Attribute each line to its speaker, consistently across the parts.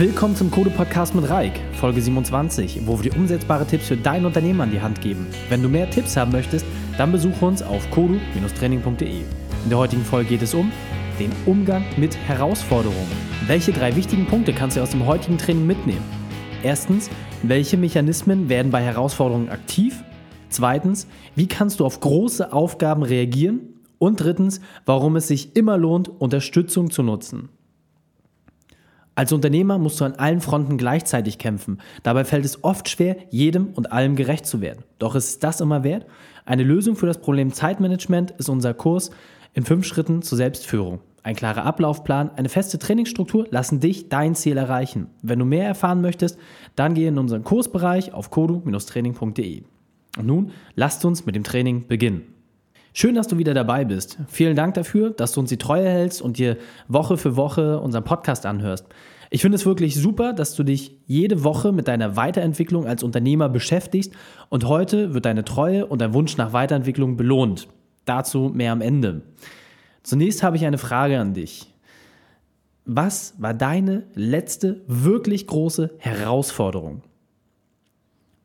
Speaker 1: Willkommen zum Code Podcast mit Reik, Folge 27, wo wir dir umsetzbare Tipps für dein Unternehmen an die Hand geben. Wenn du mehr Tipps haben möchtest, dann besuche uns auf kodu-training.de. In der heutigen Folge geht es um den Umgang mit Herausforderungen. Welche drei wichtigen Punkte kannst du aus dem heutigen Training mitnehmen? Erstens, welche Mechanismen werden bei Herausforderungen aktiv? Zweitens, wie kannst du auf große Aufgaben reagieren? Und drittens, warum es sich immer lohnt, Unterstützung zu nutzen. Als Unternehmer musst du an allen Fronten gleichzeitig kämpfen. Dabei fällt es oft schwer, jedem und allem gerecht zu werden. Doch ist das immer wert? Eine Lösung für das Problem Zeitmanagement ist unser Kurs in fünf Schritten zur Selbstführung. Ein klarer Ablaufplan, eine feste Trainingsstruktur lassen dich dein Ziel erreichen. Wenn du mehr erfahren möchtest, dann gehe in unseren Kursbereich auf kodu-training.de. Und nun lasst uns mit dem Training beginnen. Schön, dass du wieder dabei bist. Vielen Dank dafür, dass du uns die Treue hältst und dir Woche für Woche unseren Podcast anhörst. Ich finde es wirklich super, dass du dich jede Woche mit deiner Weiterentwicklung als Unternehmer beschäftigst und heute wird deine Treue und dein Wunsch nach Weiterentwicklung belohnt. Dazu mehr am Ende. Zunächst habe ich eine Frage an dich. Was war deine letzte wirklich große Herausforderung?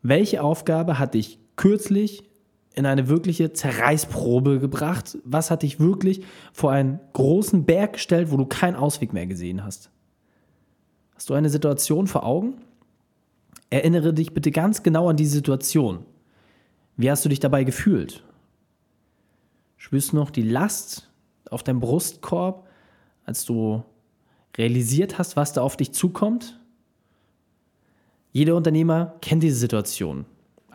Speaker 1: Welche Aufgabe hat dich kürzlich in eine wirkliche Zerreißprobe gebracht? Was hat dich wirklich vor einen großen Berg gestellt, wo du keinen Ausweg mehr gesehen hast? Hast du eine Situation vor Augen? Erinnere dich bitte ganz genau an diese Situation. Wie hast du dich dabei gefühlt? Spürst du noch die Last auf deinem Brustkorb, als du realisiert hast, was da auf dich zukommt? Jeder Unternehmer kennt diese Situation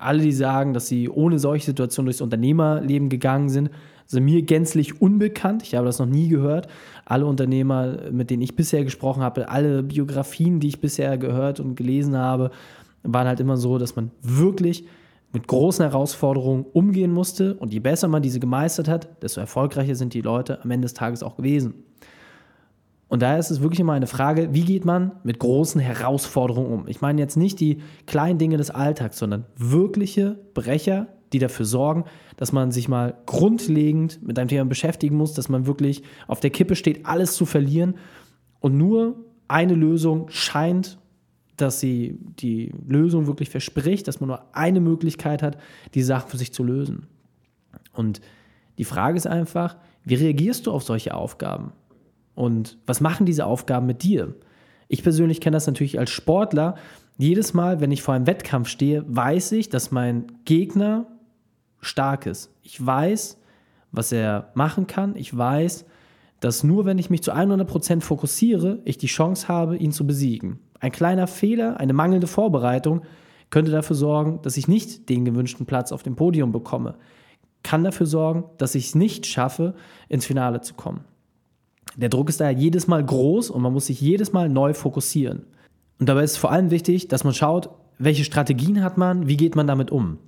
Speaker 1: alle, die sagen, dass sie ohne solche Situationen durchs Unternehmerleben gegangen sind, sind mir gänzlich unbekannt. Ich habe das noch nie gehört. Alle Unternehmer, mit denen ich bisher gesprochen habe, alle Biografien, die ich bisher gehört und gelesen habe, waren halt immer so, dass man wirklich mit großen Herausforderungen umgehen musste. Und je besser man diese gemeistert hat, desto erfolgreicher sind die Leute am Ende des Tages auch gewesen. Und daher ist es wirklich immer eine Frage, wie geht man mit großen Herausforderungen um? Ich meine jetzt nicht die kleinen Dinge des Alltags, sondern wirkliche Brecher, die dafür sorgen, dass man sich mal grundlegend mit einem Thema beschäftigen muss, dass man wirklich auf der Kippe steht, alles zu verlieren. Und nur eine Lösung scheint, dass sie die Lösung wirklich verspricht, dass man nur eine Möglichkeit hat, die Sache für sich zu lösen. Und die Frage ist einfach, wie reagierst du auf solche Aufgaben? Und was machen diese Aufgaben mit dir? Ich persönlich kenne das natürlich als Sportler. Jedes Mal, wenn ich vor einem Wettkampf stehe, weiß ich, dass mein Gegner stark ist. Ich weiß, was er machen kann. Ich weiß, dass nur wenn ich mich zu 100% fokussiere, ich die Chance habe, ihn zu besiegen. Ein kleiner Fehler, eine mangelnde Vorbereitung könnte dafür sorgen, dass ich nicht den gewünschten Platz auf dem Podium bekomme. Kann dafür sorgen, dass ich es nicht schaffe, ins Finale zu kommen. Der Druck ist daher jedes Mal groß und man muss sich jedes Mal neu fokussieren. Und dabei ist vor allem wichtig, dass man schaut, welche Strategien hat man, wie geht man damit um.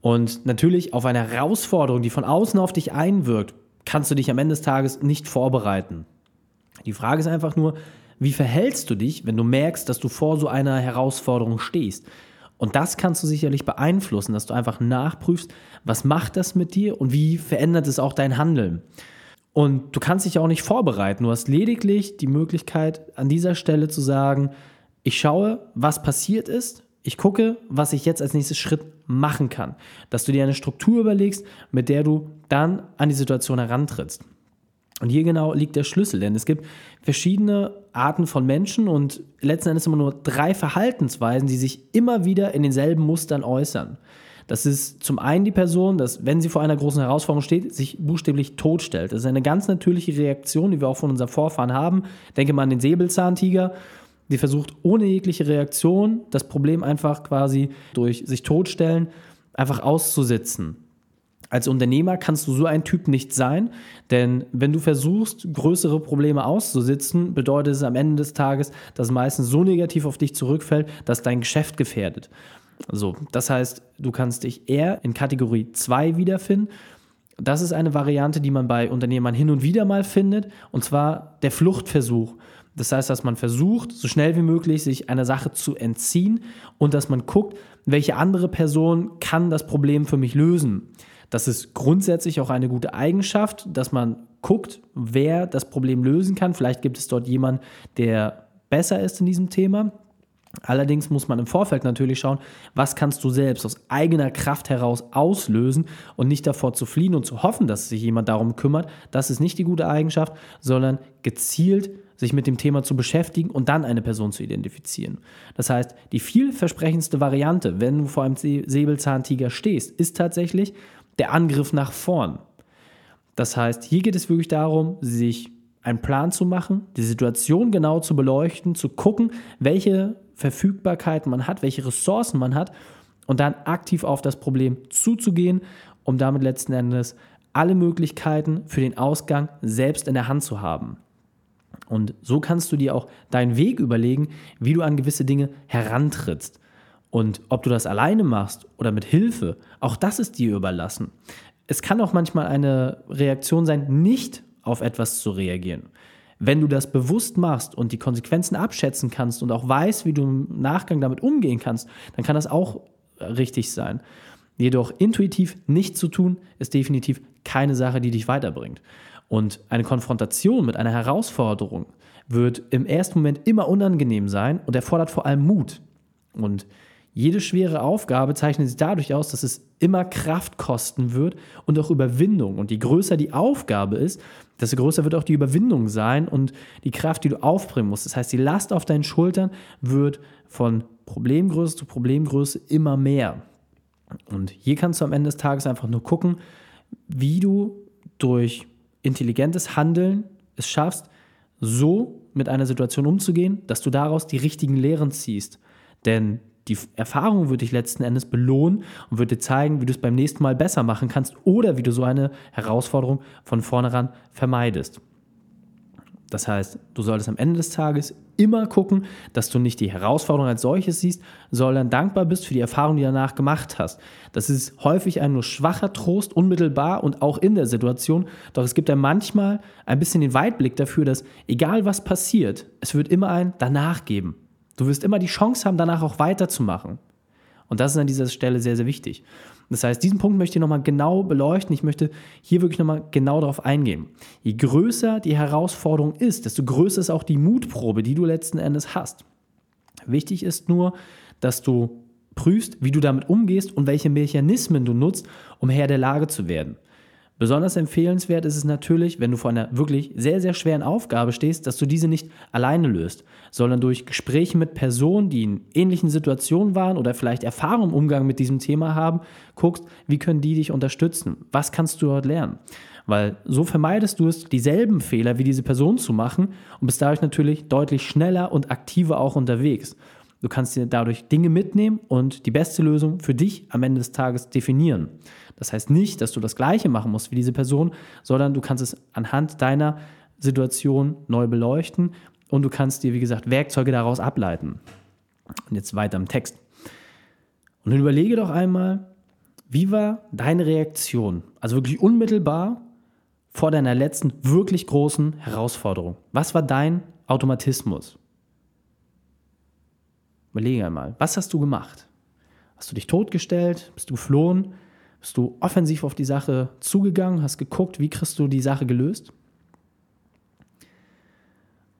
Speaker 1: Und natürlich auf eine Herausforderung, die von außen auf dich einwirkt, kannst du dich am Ende des Tages nicht vorbereiten. Die Frage ist einfach nur, wie verhältst du dich, wenn du merkst, dass du vor so einer Herausforderung stehst? Und das kannst du sicherlich beeinflussen, dass du einfach nachprüfst, was macht das mit dir und wie verändert es auch dein Handeln. Und du kannst dich auch nicht vorbereiten. Du hast lediglich die Möglichkeit, an dieser Stelle zu sagen, ich schaue, was passiert ist. Ich gucke, was ich jetzt als nächstes Schritt machen kann. Dass du dir eine Struktur überlegst, mit der du dann an die Situation herantrittst. Und hier genau liegt der Schlüssel, denn es gibt verschiedene Arten von Menschen und letzten Endes immer nur drei Verhaltensweisen, die sich immer wieder in denselben Mustern äußern. Das ist zum einen die Person, dass, wenn sie vor einer großen Herausforderung steht, sich buchstäblich totstellt. Das ist eine ganz natürliche Reaktion, die wir auch von unseren Vorfahren haben. Denke mal an den Säbelzahntiger. Die versucht ohne jegliche Reaktion das Problem einfach quasi durch sich totstellen einfach auszusitzen. Als Unternehmer kannst du so ein Typ nicht sein, denn wenn du versuchst, größere Probleme auszusitzen, bedeutet es am Ende des Tages, dass meistens so negativ auf dich zurückfällt, dass dein Geschäft gefährdet. So, das heißt, du kannst dich eher in Kategorie 2 wiederfinden. Das ist eine Variante, die man bei Unternehmern hin und wieder mal findet, und zwar der Fluchtversuch. Das heißt, dass man versucht, so schnell wie möglich sich einer Sache zu entziehen und dass man guckt, welche andere Person kann das Problem für mich lösen. Das ist grundsätzlich auch eine gute Eigenschaft, dass man guckt, wer das Problem lösen kann. Vielleicht gibt es dort jemanden, der besser ist in diesem Thema. Allerdings muss man im Vorfeld natürlich schauen, was kannst du selbst aus eigener Kraft heraus auslösen und nicht davor zu fliehen und zu hoffen, dass sich jemand darum kümmert. Das ist nicht die gute Eigenschaft, sondern gezielt sich mit dem Thema zu beschäftigen und dann eine Person zu identifizieren. Das heißt, die vielversprechendste Variante, wenn du vor einem Säbelzahntiger stehst, ist tatsächlich der Angriff nach vorn. Das heißt, hier geht es wirklich darum, sich einen Plan zu machen, die Situation genau zu beleuchten, zu gucken, welche Verfügbarkeit man hat, welche Ressourcen man hat und dann aktiv auf das Problem zuzugehen, um damit letzten Endes alle Möglichkeiten für den Ausgang selbst in der Hand zu haben. Und so kannst du dir auch deinen Weg überlegen, wie du an gewisse Dinge herantrittst. Und ob du das alleine machst oder mit Hilfe, auch das ist dir überlassen. Es kann auch manchmal eine Reaktion sein, nicht auf etwas zu reagieren. Wenn du das bewusst machst und die Konsequenzen abschätzen kannst und auch weißt, wie du im Nachgang damit umgehen kannst, dann kann das auch richtig sein. Jedoch intuitiv nicht zu tun, ist definitiv keine Sache, die dich weiterbringt. Und eine Konfrontation mit einer Herausforderung wird im ersten Moment immer unangenehm sein und erfordert vor allem Mut. Und jede schwere Aufgabe zeichnet sich dadurch aus, dass es immer Kraft kosten wird und auch Überwindung. Und je größer die Aufgabe ist, desto größer wird auch die Überwindung sein und die Kraft, die du aufbringen musst. Das heißt, die Last auf deinen Schultern wird von Problemgröße zu Problemgröße immer mehr. Und hier kannst du am Ende des Tages einfach nur gucken, wie du durch intelligentes Handeln es schaffst, so mit einer Situation umzugehen, dass du daraus die richtigen Lehren ziehst. Denn die Erfahrung wird dich letzten Endes belohnen und wird dir zeigen, wie du es beim nächsten Mal besser machen kannst oder wie du so eine Herausforderung von vornherein vermeidest. Das heißt, du solltest am Ende des Tages immer gucken, dass du nicht die Herausforderung als solches siehst, sondern dankbar bist für die Erfahrung, die du danach gemacht hast. Das ist häufig ein nur schwacher Trost, unmittelbar und auch in der Situation. Doch es gibt ja manchmal ein bisschen den Weitblick dafür, dass egal was passiert, es wird immer ein danach geben. Du wirst immer die Chance haben, danach auch weiterzumachen. Und das ist an dieser Stelle sehr, sehr wichtig. Das heißt, diesen Punkt möchte ich nochmal genau beleuchten. Ich möchte hier wirklich nochmal genau darauf eingehen. Je größer die Herausforderung ist, desto größer ist auch die Mutprobe, die du letzten Endes hast. Wichtig ist nur, dass du prüfst, wie du damit umgehst und welche Mechanismen du nutzt, um Herr der Lage zu werden. Besonders empfehlenswert ist es natürlich, wenn du vor einer wirklich sehr, sehr schweren Aufgabe stehst, dass du diese nicht alleine löst, sondern durch Gespräche mit Personen, die in ähnlichen Situationen waren oder vielleicht Erfahrung im Umgang mit diesem Thema haben, guckst, wie können die dich unterstützen? Was kannst du dort lernen? Weil so vermeidest du es, dieselben Fehler wie diese Person zu machen und bist dadurch natürlich deutlich schneller und aktiver auch unterwegs. Du kannst dir dadurch Dinge mitnehmen und die beste Lösung für dich am Ende des Tages definieren. Das heißt nicht, dass du das Gleiche machen musst wie diese Person, sondern du kannst es anhand deiner Situation neu beleuchten und du kannst dir, wie gesagt, Werkzeuge daraus ableiten. Und jetzt weiter im Text. Und dann überlege doch einmal, wie war deine Reaktion, also wirklich unmittelbar vor deiner letzten wirklich großen Herausforderung? Was war dein Automatismus? Überlege einmal, was hast du gemacht? Hast du dich totgestellt? Bist du geflohen? Bist du offensiv auf die Sache zugegangen, hast geguckt, wie kriegst du die Sache gelöst?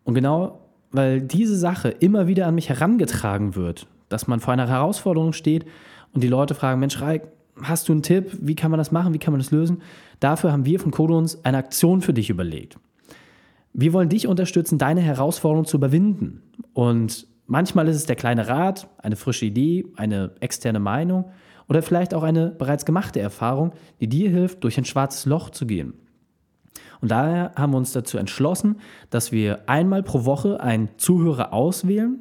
Speaker 1: Und genau, weil diese Sache immer wieder an mich herangetragen wird, dass man vor einer Herausforderung steht und die Leute fragen, Mensch, Reik, hast du einen Tipp? Wie kann man das machen? Wie kann man das lösen? Dafür haben wir von Codons eine Aktion für dich überlegt. Wir wollen dich unterstützen, deine Herausforderung zu überwinden. Und manchmal ist es der kleine Rat, eine frische Idee, eine externe Meinung oder vielleicht auch eine bereits gemachte Erfahrung, die dir hilft, durch ein schwarzes Loch zu gehen. Und daher haben wir uns dazu entschlossen, dass wir einmal pro Woche einen Zuhörer auswählen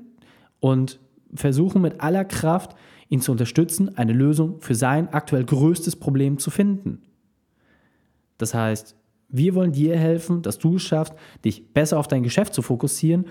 Speaker 1: und versuchen mit aller Kraft, ihn zu unterstützen, eine Lösung für sein aktuell größtes Problem zu finden. Das heißt, wir wollen dir helfen, dass du es schaffst, dich besser auf dein Geschäft zu fokussieren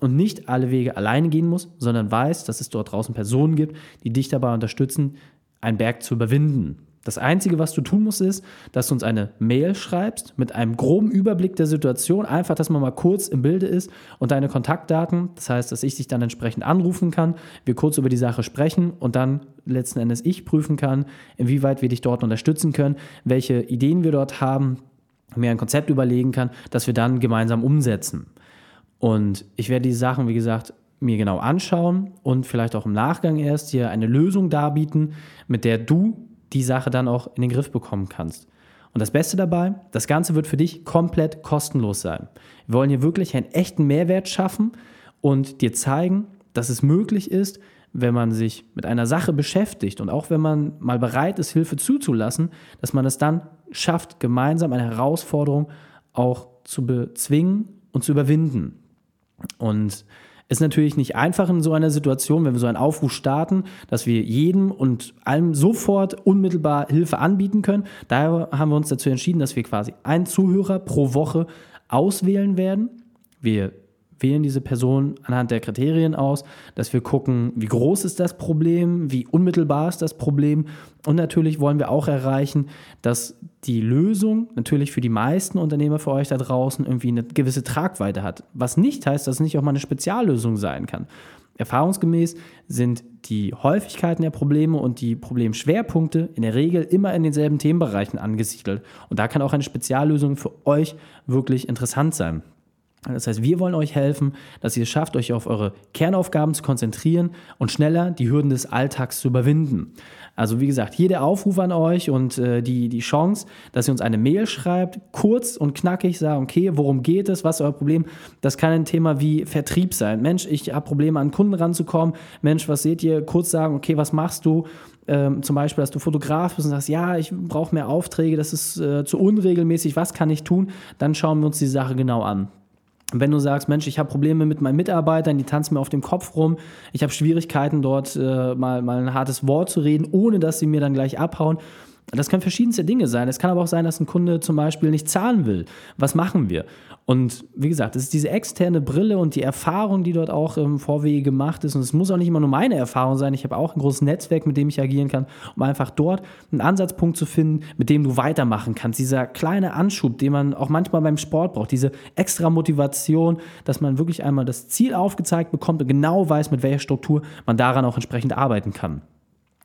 Speaker 1: und nicht alle Wege alleine gehen musst, sondern weißt, dass es dort draußen Personen gibt, die dich dabei unterstützen, einen Berg zu überwinden. Das Einzige, was du tun musst, ist, dass du uns eine Mail schreibst mit einem groben Überblick der Situation, einfach, dass man mal kurz im Bilde ist und deine Kontaktdaten, das heißt, dass ich dich dann entsprechend anrufen kann, wir kurz über die Sache sprechen und dann letzten Endes ich prüfen kann, inwieweit wir dich dort unterstützen können, welche Ideen wir dort haben, mir ein Konzept überlegen kann, das wir dann gemeinsam umsetzen. Und ich werde die Sachen, wie gesagt, mir genau anschauen und vielleicht auch im Nachgang erst dir eine Lösung darbieten, mit der du die Sache dann auch in den Griff bekommen kannst. Und das Beste dabei, das Ganze wird für dich komplett kostenlos sein. Wir wollen hier wirklich einen echten Mehrwert schaffen und dir zeigen, dass es möglich ist, wenn man sich mit einer Sache beschäftigt und auch wenn man mal bereit ist, Hilfe zuzulassen, dass man es dann schafft, gemeinsam eine Herausforderung auch zu bezwingen und zu überwinden. Und ist natürlich nicht einfach in so einer Situation, wenn wir so einen Aufruf starten, dass wir jedem und allem sofort unmittelbar Hilfe anbieten können. Daher haben wir uns dazu entschieden, dass wir quasi einen Zuhörer pro Woche auswählen werden. Wir wählen diese Person anhand der Kriterien aus, dass wir gucken, wie groß ist das Problem, wie unmittelbar ist das Problem und natürlich wollen wir auch erreichen, dass die Lösung natürlich für die meisten Unternehmer für euch da draußen irgendwie eine gewisse Tragweite hat. Was nicht heißt, dass es nicht auch mal eine Speziallösung sein kann. Erfahrungsgemäß sind die Häufigkeiten der Probleme und die Problemschwerpunkte in der Regel immer in denselben Themenbereichen angesiedelt. Und da kann auch eine Speziallösung für euch wirklich interessant sein. Das heißt, wir wollen euch helfen, dass ihr es schafft, euch auf eure Kernaufgaben zu konzentrieren und schneller die Hürden des Alltags zu überwinden. Also wie gesagt, hier der Aufruf an euch und äh, die, die Chance, dass ihr uns eine Mail schreibt, kurz und knackig sagen, okay, worum geht es, was ist euer Problem? Das kann ein Thema wie Vertrieb sein. Mensch, ich habe Probleme an Kunden ranzukommen. Mensch, was seht ihr? Kurz sagen, okay, was machst du? Ähm, zum Beispiel, dass du Fotograf bist und sagst, ja, ich brauche mehr Aufträge, das ist äh, zu unregelmäßig, was kann ich tun? Dann schauen wir uns die Sache genau an. Wenn du sagst, Mensch, ich habe Probleme mit meinen Mitarbeitern, die tanzen mir auf dem Kopf rum, ich habe Schwierigkeiten dort äh, mal, mal ein hartes Wort zu reden, ohne dass sie mir dann gleich abhauen, das können verschiedenste Dinge sein. Es kann aber auch sein, dass ein Kunde zum Beispiel nicht zahlen will. Was machen wir? Und wie gesagt, es ist diese externe Brille und die Erfahrung, die dort auch im Vorwege gemacht ist. Und es muss auch nicht immer nur meine Erfahrung sein. Ich habe auch ein großes Netzwerk, mit dem ich agieren kann, um einfach dort einen Ansatzpunkt zu finden, mit dem du weitermachen kannst. Dieser kleine Anschub, den man auch manchmal beim Sport braucht. Diese extra Motivation, dass man wirklich einmal das Ziel aufgezeigt bekommt und genau weiß, mit welcher Struktur man daran auch entsprechend arbeiten kann.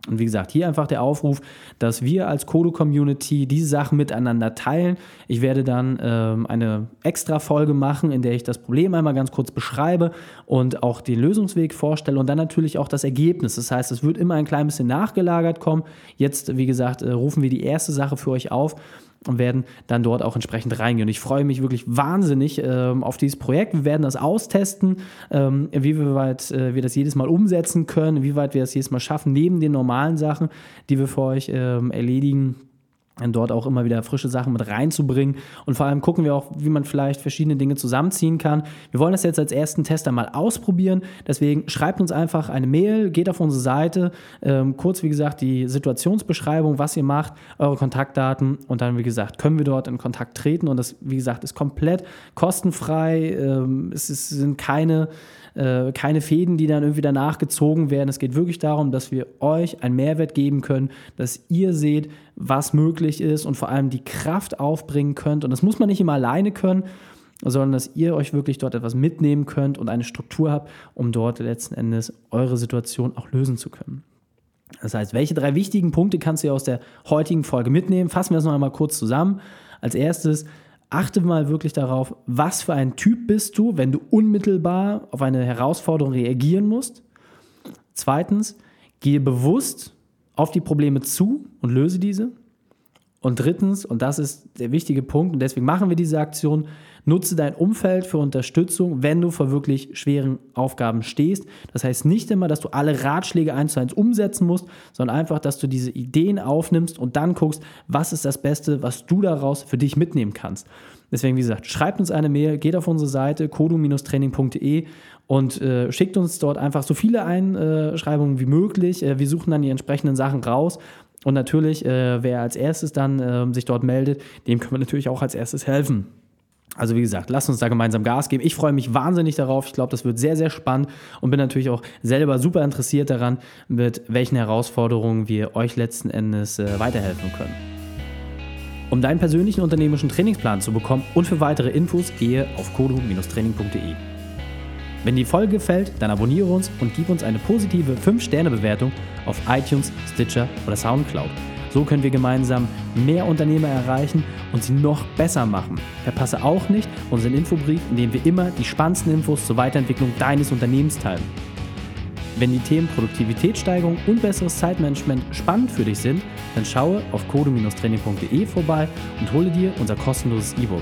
Speaker 1: Und wie gesagt, hier einfach der Aufruf, dass wir als Kodo-Community diese Sachen miteinander teilen. Ich werde dann ähm, eine extra Folge machen, in der ich das Problem einmal ganz kurz beschreibe und auch den Lösungsweg vorstelle und dann natürlich auch das Ergebnis. Das heißt, es wird immer ein klein bisschen nachgelagert kommen. Jetzt, wie gesagt, äh, rufen wir die erste Sache für euch auf und werden dann dort auch entsprechend reingehen. Und ich freue mich wirklich wahnsinnig ähm, auf dieses Projekt. Wir werden das austesten, ähm, wie weit äh, wir das jedes Mal umsetzen können, wie weit wir das jedes Mal schaffen, neben den normalen Sachen, die wir für euch ähm, erledigen dort auch immer wieder frische Sachen mit reinzubringen. Und vor allem gucken wir auch, wie man vielleicht verschiedene Dinge zusammenziehen kann. Wir wollen das jetzt als ersten Tester mal ausprobieren. Deswegen schreibt uns einfach eine Mail, geht auf unsere Seite, ähm, kurz wie gesagt die Situationsbeschreibung, was ihr macht, eure Kontaktdaten und dann wie gesagt können wir dort in Kontakt treten. Und das wie gesagt ist komplett kostenfrei. Ähm, es, es sind keine äh, keine Fäden, die dann irgendwie danach gezogen werden. Es geht wirklich darum, dass wir euch einen Mehrwert geben können, dass ihr seht, was möglich ist und vor allem die Kraft aufbringen könnt. Und das muss man nicht immer alleine können, sondern dass ihr euch wirklich dort etwas mitnehmen könnt und eine Struktur habt, um dort letzten Endes eure Situation auch lösen zu können. Das heißt, welche drei wichtigen Punkte kannst du aus der heutigen Folge mitnehmen? Fassen wir es noch einmal kurz zusammen. Als erstes, achte mal wirklich darauf, was für ein Typ bist du, wenn du unmittelbar auf eine Herausforderung reagieren musst. Zweitens, gehe bewusst auf die Probleme zu und löse diese. Und drittens, und das ist der wichtige Punkt, und deswegen machen wir diese Aktion, nutze dein Umfeld für Unterstützung, wenn du vor wirklich schweren Aufgaben stehst. Das heißt nicht immer, dass du alle Ratschläge eins zu eins umsetzen musst, sondern einfach, dass du diese Ideen aufnimmst und dann guckst, was ist das Beste, was du daraus für dich mitnehmen kannst. Deswegen, wie gesagt, schreibt uns eine Mail, geht auf unsere Seite kodu-training.de und äh, schickt uns dort einfach so viele Einschreibungen wie möglich. Äh, wir suchen dann die entsprechenden Sachen raus und natürlich, äh, wer als erstes dann äh, sich dort meldet, dem können wir natürlich auch als erstes helfen. Also wie gesagt, lasst uns da gemeinsam Gas geben. Ich freue mich wahnsinnig darauf. Ich glaube, das wird sehr, sehr spannend und bin natürlich auch selber super interessiert daran, mit welchen Herausforderungen wir euch letzten Endes äh, weiterhelfen können. Um deinen persönlichen unternehmerischen Trainingsplan zu bekommen und für weitere Infos gehe auf kodu-training.de. Wenn die Folge gefällt, dann abonniere uns und gib uns eine positive 5-Sterne-Bewertung auf iTunes, Stitcher oder Soundcloud. So können wir gemeinsam mehr Unternehmer erreichen und sie noch besser machen. Verpasse auch nicht unseren Infobrief, in dem wir immer die spannendsten Infos zur Weiterentwicklung deines Unternehmens teilen. Wenn die Themen Produktivitätssteigerung und besseres Zeitmanagement spannend für dich sind, dann schaue auf kodo-training.de vorbei und hole dir unser kostenloses E-Book.